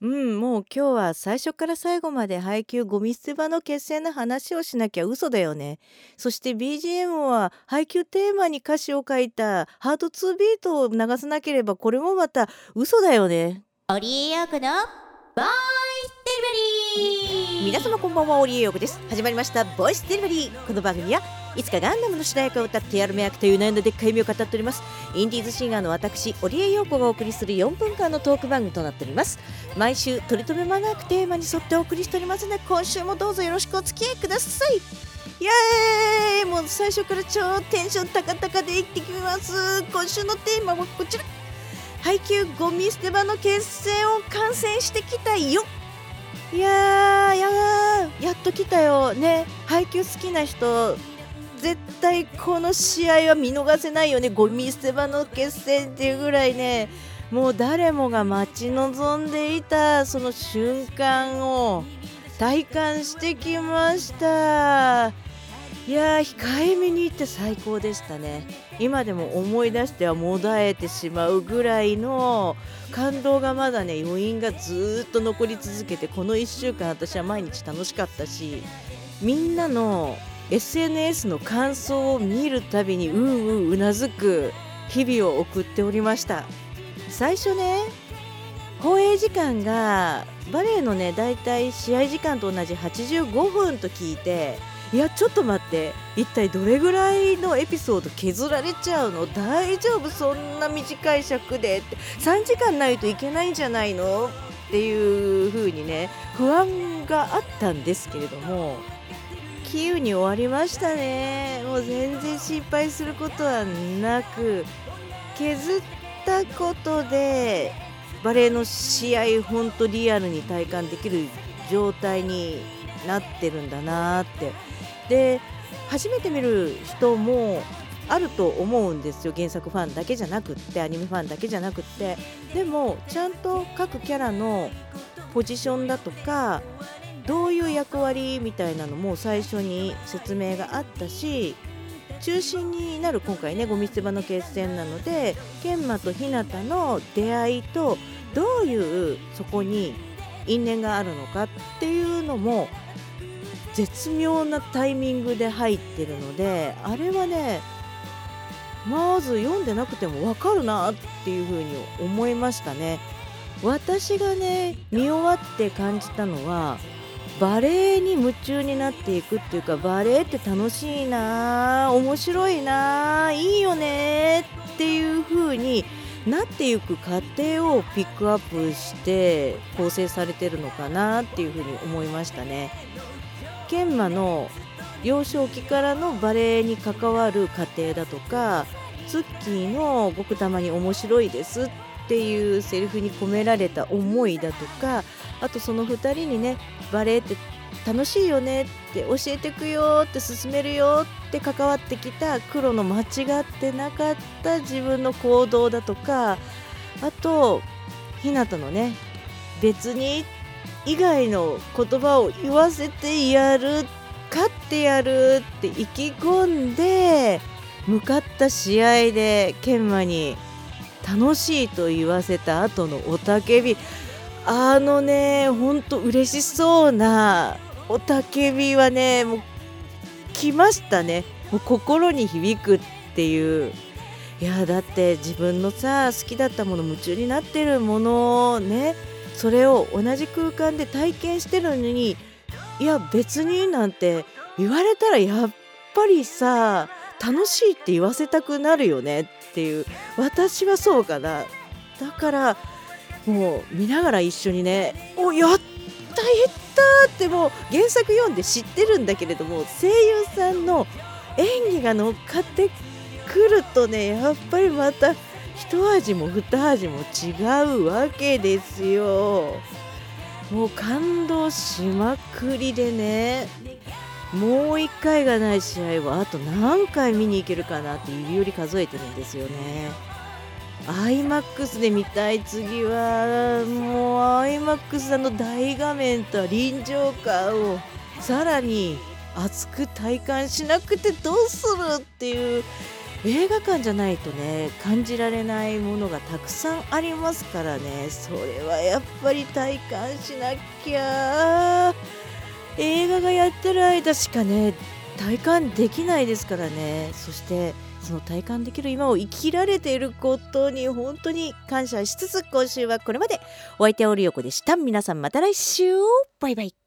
うん、もう今日は最初から最後まで配給ゴミ捨て場の決戦の話をしなきゃ嘘だよね。そして BGM は配給テーマに歌詞を書いたハート2ビートを流さなければこれもまた嘘だよね。オリエヨークのボーンリバリー皆様こんばんはオリエヨークです。始まりましたボイスデリバリーこの番組はいつかガンダムの主題歌を歌ってやるめ役という悩んだでっかい意味を語っております。インディーズシンガーの私織江陽子がお送りする4分間のトーク番組となっております。毎週取り留めまなくテーマに沿ってお送りしておりますので今週もどうぞよろしくお付き合いください。イエーイ！もう最初から超テンション高々でいってきます。今週のテーマはこちら。配給ゴミ捨て場の決戦を観戦してきたよ。いやーややっと来たよね。配球好きな人絶対この試合は見逃せないよね。ゴミ捨て場の決戦っていうぐらいね。もう誰もが待ち望んでいたその瞬間を体感してきました。いや控えめに言って最高でしたね。今でも思い出してはもだえてしまうぐらいの感動がまだね余韻がずっと残り続けてこの1週間私は毎日楽しかったしみんなの SNS の感想を見るたびにうんうんうなずく日々を送っておりました。最初ね放映時間がバレエのねだいたい試合時間と同じ85分と聞いていやちょっと待って。一体どれぐらいのエピソード削られちゃうの？大丈夫？そんな短い尺でって。3時間ないといけないんじゃないの？っていう風にね不安があったんですけれどもキーウに終わりましたね。もう全然心配することはなく削ったことでバレーの試合本当リアルに体感できる状態になってるんだなってで初めて見る人もあると思うんですよ。原作ファンだけじゃなくってアニメファンだけじゃなくって。でもちゃんと各キャラのポジションだとかどういう役割みたいなのも最初に説明があったし中心になる今回ねゴミ捨て場の決戦なので研磨と日向の出会いとどういうそこに因縁があるのかっていうのも絶妙なタイミングで入ってるのであれはねまず読んでなくても分かるなっていう風に思いましたね私がね見終わって感じたのはバレエに夢中になっていくっていうかバレエって楽しいな面白いないいよねっていう風になっていく過程をピックアップして構成されてるのかなっていう風に思いましたね。研磨の幼少期からのバレエに関わる過程だとかツッキーの「僕たまに面白いです」っていうセリフに込められた思いだとかあとその2人にねバレエって楽しいよねって教えてくよって勧めるよって関わってきた黒の間違ってなかった自分の行動だとかあと日向のね別にっ以外の言葉を言わせてやる勝ってやるって意気込んで向かった試合で研磨に楽しいと言わせた後の雄たけび。あのねほんと嬉しそうな雄たけびはねもう来ましたね。もう心に響くっていう。いやだって自分のさ好きだったもの夢中になってるものねそれを同じ空間で体験してるのにいや別になんて言われたらやっぱりさ楽しいって言わせたくなるよねっていう私はそうかなだからもう見ながら一緒にね「おやったやった!」ってもう原作読んで知ってるんだけれども声優さんの演技が乗っかってくるとねやっぱりまた一味も二味も違うわけですよ。もう感動しまくりでね。もう1回がない試合はあと何回見に行けるかなって指折り数えてるんですよね。iMAX で見たい次はもう iMAX さんの大画面と臨場感をさらに熱く体感しなくてどうするっていう映画館じゃないとね感じられないものがたくさんありますからね。それはやっぱり体感しなきゃ。映画がやってる間しかね体感できないですからね。そしてその体感できる今を生きられていることに本当に感謝しつつ今週はこれまで。お相手はオリヨコでした。皆さんまた来週。バイバイ。